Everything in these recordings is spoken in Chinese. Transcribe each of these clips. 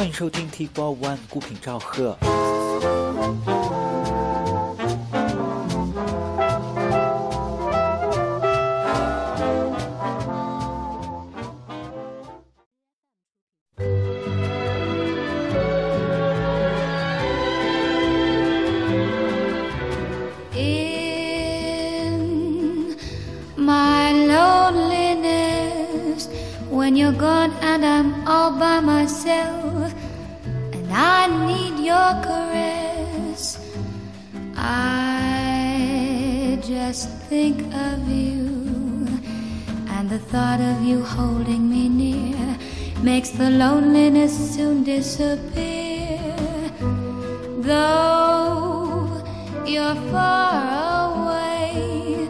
欢迎收听 T Four One 孤品赵贺。Disappear. Though you're far away,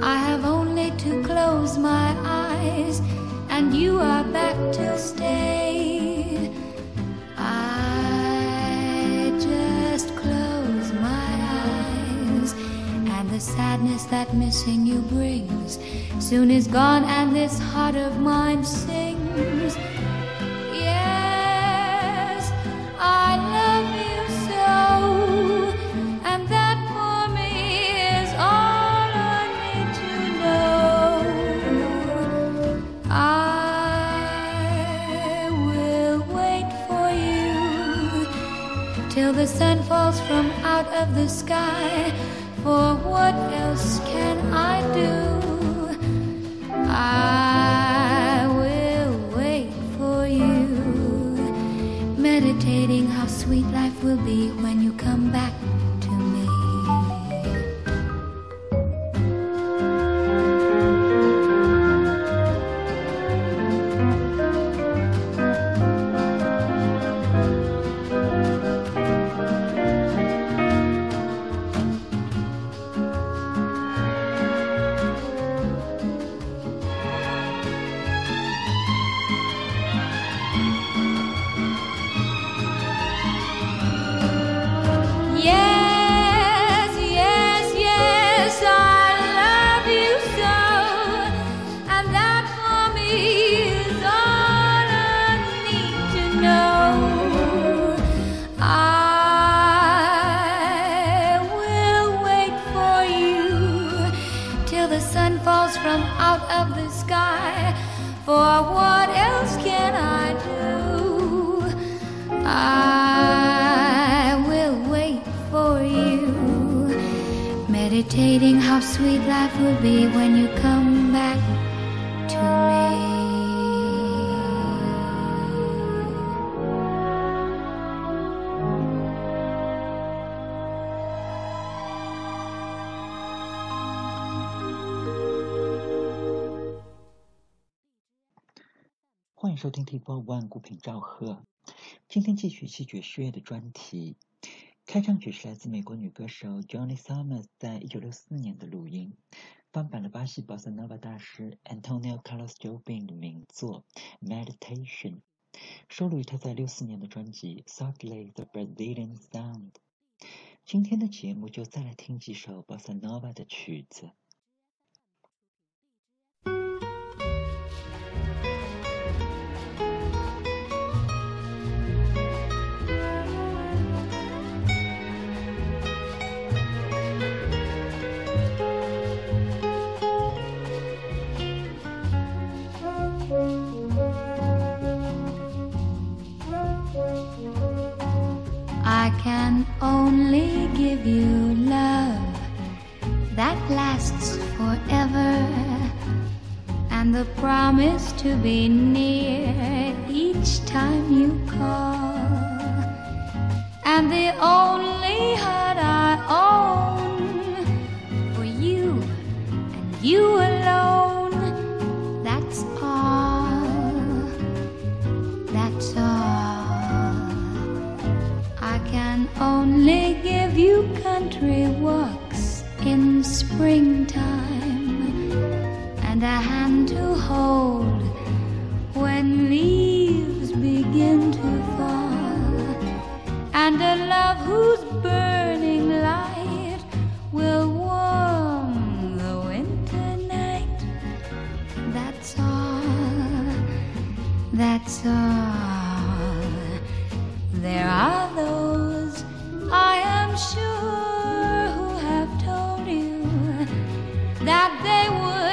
I have only to close my eyes, and you are back to stay. I just close my eyes, and the sadness that missing you brings soon is gone, and this heart of mine sings. Sun falls from out of the sky. For what else can I do? I 收听 T Four One 孤品赵贺。今天继续戏爵士乐的专题。开场曲是来自美国女歌手 Johnny Summers 在一九六四年的录音，翻版了巴西巴塞诺瓦大师 Antonio Carlos Jobim 的名作《Meditation》，收录于他在六四年的专辑《Softly the Brazilian Sound》。今天的节目就再来听几首巴塞诺瓦的曲子。Can only give you love that lasts forever and the promise to be near each time you call. And the only heart I own for you and you alone, springtime and a hand to hold when leaves begin to fall and a love whose burning light will warm the winter night. That's all. That's all. winter they would.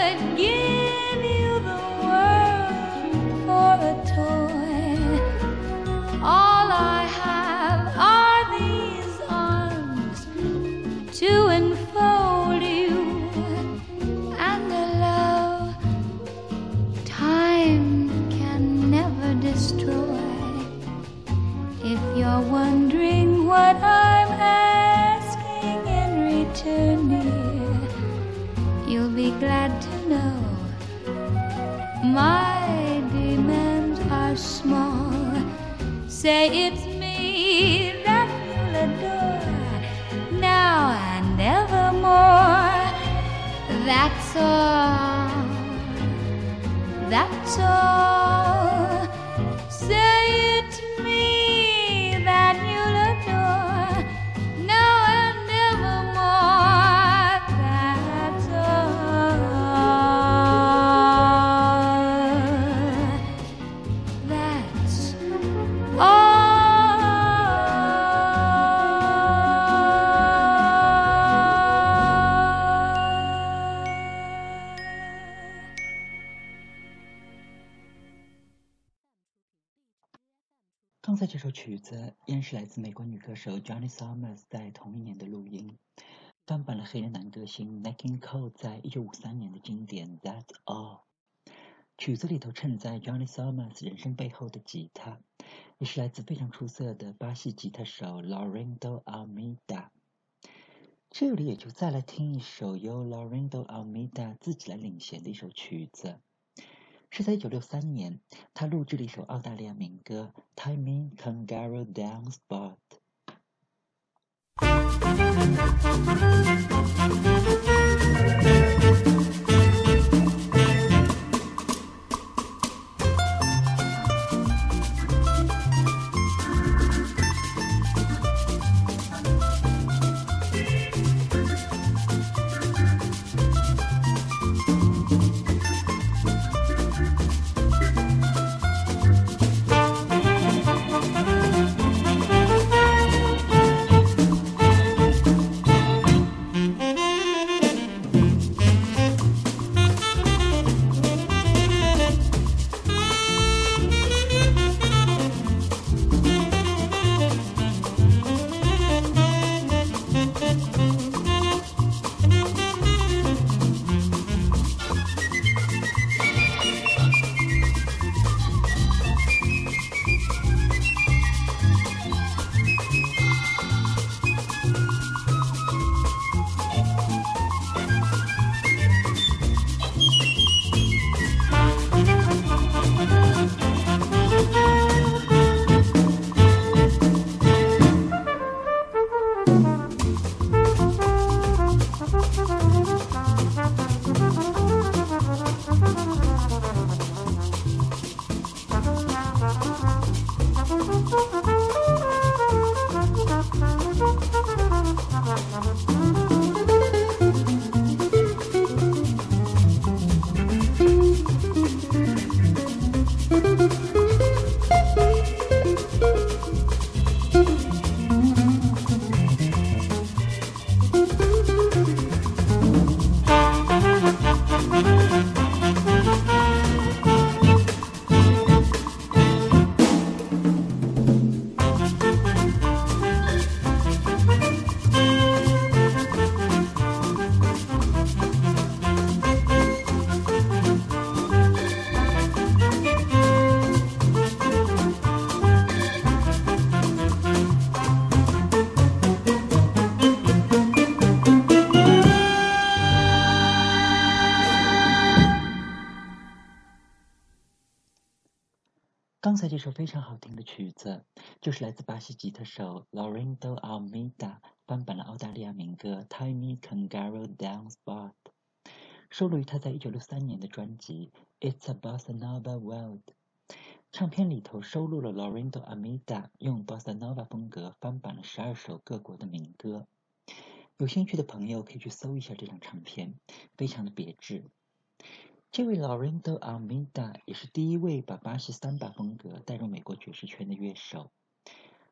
Say it's me that you'll adore now and evermore. That's all. That's all. 曲子依然是来自美国女歌手 Johnny Summers 在同一年的录音，翻版了黑人男歌星 Nat King Cole 在一九五三年的经典《That's All》。曲子里头衬在 Johnny Summers 人生背后的吉他，也是来自非常出色的巴西吉他手 Laurindo Almeida。这里也就再来听一首由 Laurindo Almeida 自己来领衔的一首曲子。是在一九六三年，他录制了一首澳大利亚民歌《Tie Me Kangaroo Down Spot》。刚才这首非常好听的曲子，就是来自巴西吉他手 Laurindo Almeida 翻版了澳大利亚民歌《Tiny Kangaroo Down Spot》，收录于他在一九六三年的专辑《It's a Bossa Nova World》。唱片里头收录了 Laurindo Almeida 用 Bossa Nova 风格翻版了十二首各国的民歌。有兴趣的朋友可以去搜一下这张唱片，非常的别致。这位 Laurindo AMITA 也是第一位把巴西桑巴风格带入美国爵士圈的乐手。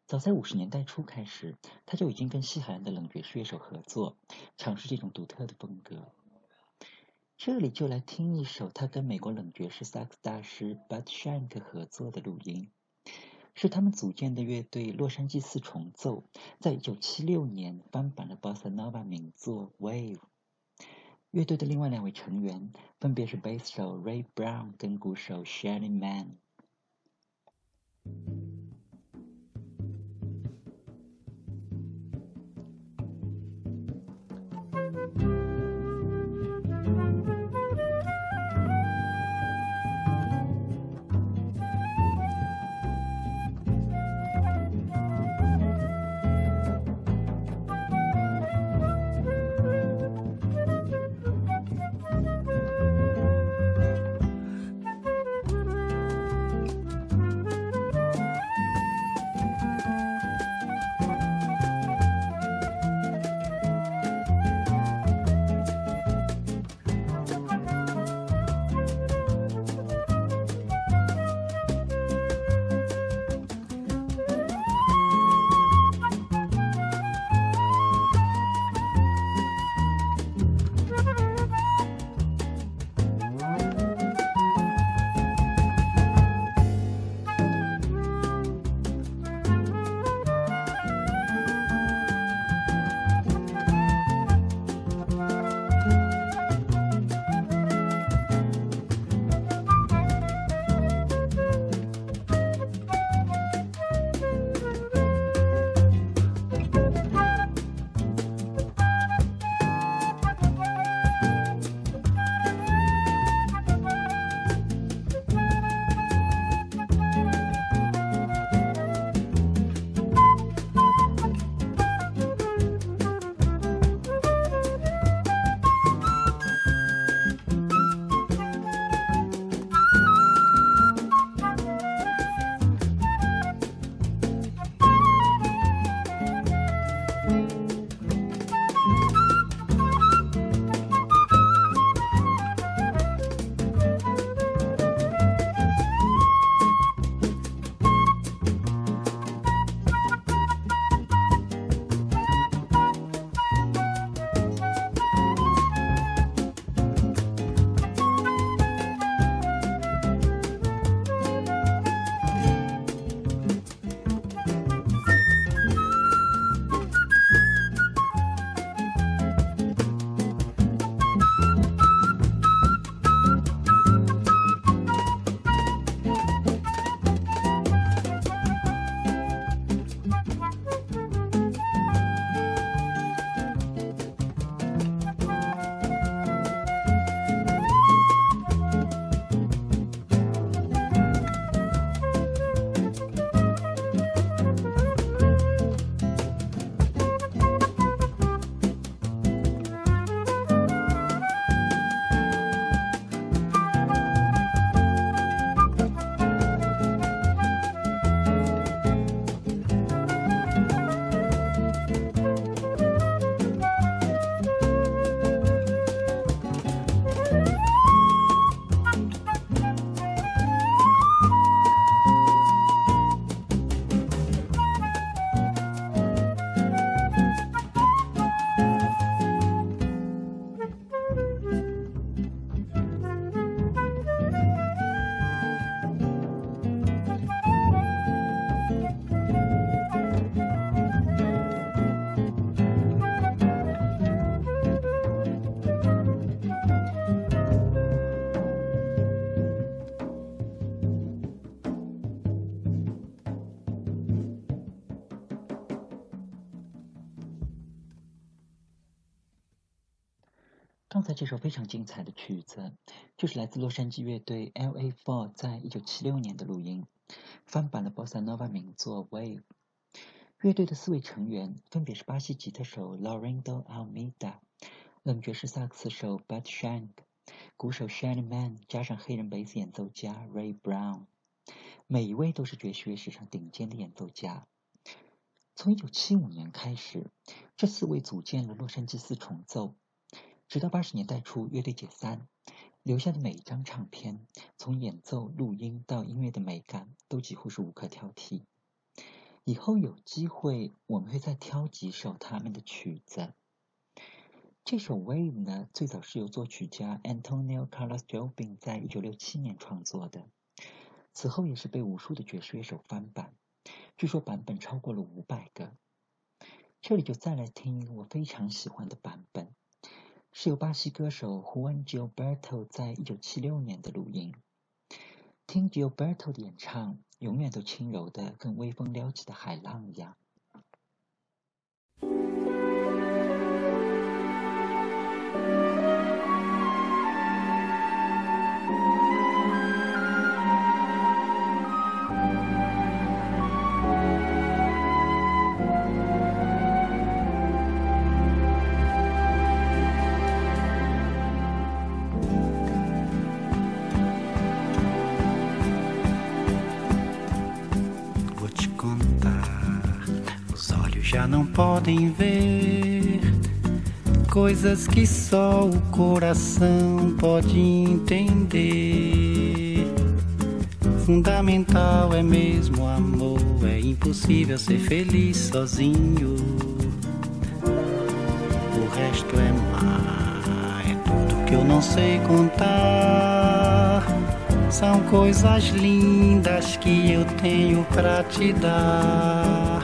早在五十年代初开始，他就已经跟西海岸的冷爵士乐手合作，尝试这种独特的风格。这里就来听一首他跟美国冷爵士萨克斯大师 Bud Shank 合作的录音，是他们组建的乐队洛杉矶四重奏在一九七六年翻版了 Bossa Nova 名作《Wave》。乐队的另外两位成员分别是贝斯手 Ray Brown 跟鼓手 Shannon Man。非常精彩的曲子，就是来自洛杉矶乐队 L.A. Four 在一九七六年的录音，翻版了 Bossa Nova 名作《Wave》。乐队的四位成员分别是巴西吉他手 Laurindo Almeida、冷爵士萨克斯手 Bud Shank、鼓手 Shannon Man，加上黑人贝斯演奏家 Ray Brown。每一位都是爵士乐史上顶尖的演奏家。从一九七五年开始，这四位组建了洛杉矶四重奏。直到八十年代初，乐队解散，留下的每一张唱片，从演奏、录音到音乐的美感，都几乎是无可挑剔。以后有机会，我们会再挑几首他们的曲子。这首《Wave》呢，最早是由作曲家 Antonio Carlos Jobim 在一九六七年创作的，此后也是被无数的爵士乐手翻版，据说版本超过了五百个。这里就再来听一个我非常喜欢的版本。是由巴西歌手 Juan Gilberto 在一九七六年的录音。听 Gilberto 的演唱，永远都轻柔的，跟微风撩起的海浪一样。Não podem ver coisas que só o coração pode entender. Fundamental é mesmo amor, é impossível ser feliz sozinho. O resto é mar, é tudo que eu não sei contar. São coisas lindas que eu tenho pra te dar.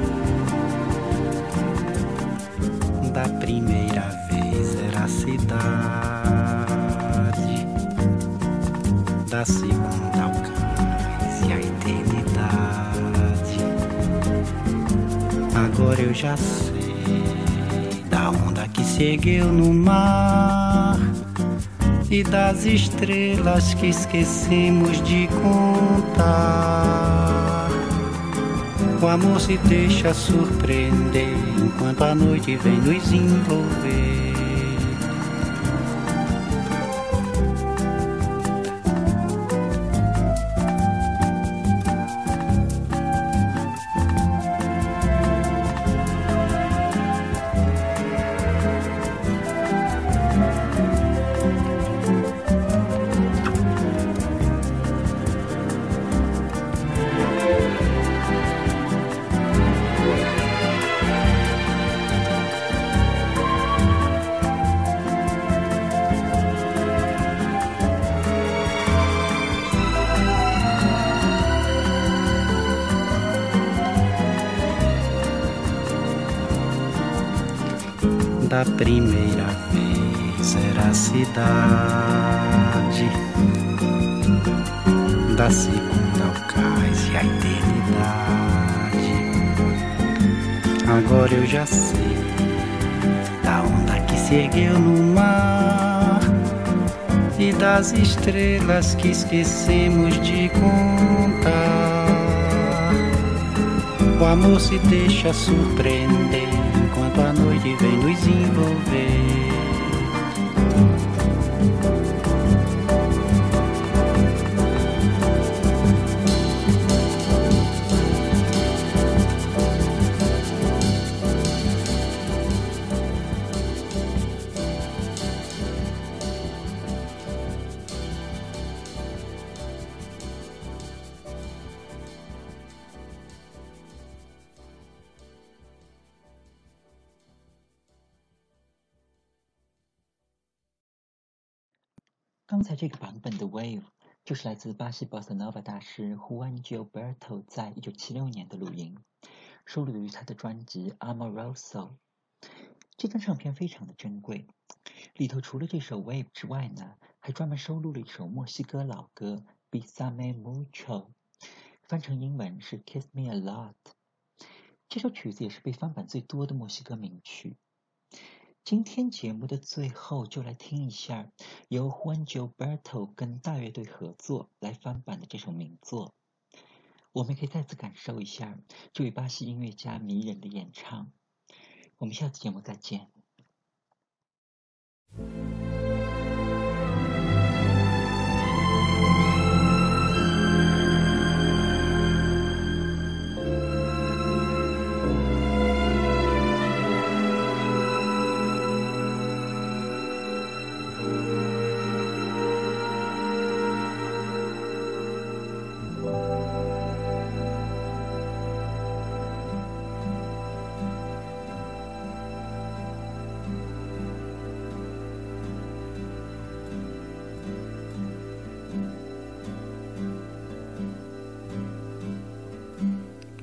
Da segunda ao cais e a eternidade. Agora eu já sei da onda que seguiu no mar e das estrelas que esquecemos de contar. O amor se deixa surpreender enquanto a noite vem nos envolver. Primeira vez era a cidade, da segunda ao cais e a eternidade. Agora eu já sei da onda que se ergueu no mar e das estrelas que esquecemos de contar. O amor se deixa surpreender enquanto a noite vem nos envolver. 刚才这个版本的《Wave》就是来自巴西 Bossa Nova 大师 Juan Gilberto 在1976年的录音，收录于他的专辑《Amoroso》。这张唱片非常的珍贵，里头除了这首《Wave》之外呢，还专门收录了一首墨西哥老歌《Besame Mucho》，翻成英文是《Kiss Me a Lot》。这首曲子也是被翻版最多的墨西哥名曲。今天节目的最后，就来听一下由 Juan Gilberto 跟大乐队合作来翻版的这首名作。我们可以再次感受一下这位巴西音乐家迷人的演唱。我们下次节目再见。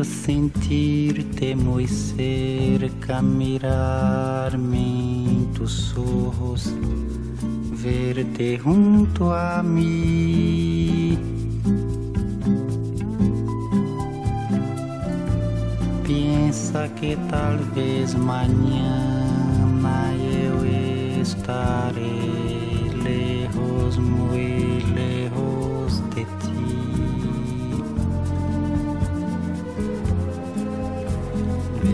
Quiero sentirte muy cerca, mirarme en tus verte junto a mí. Piensa que tal vez mañana eu estaré lejos, muy lejos de ti.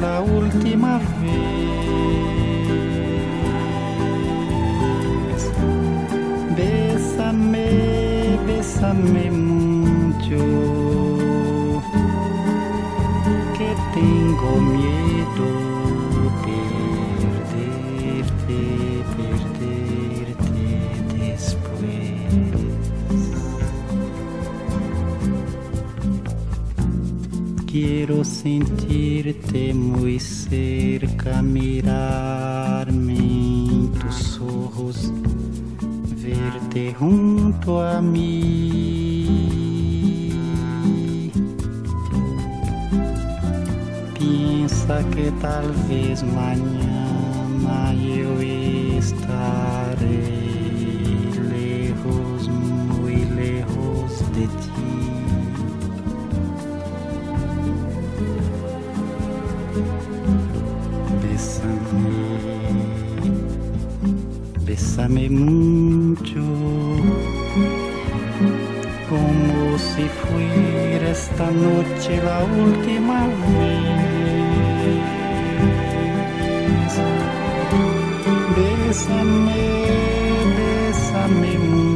la última vez. Bésame, bésame mucho, que tengo miedo sentir temos cerca mirar mentos sorros verte junto a mim pensa que talvez amanhã eu estarei noche la última vez. Bésame, bésame mucho,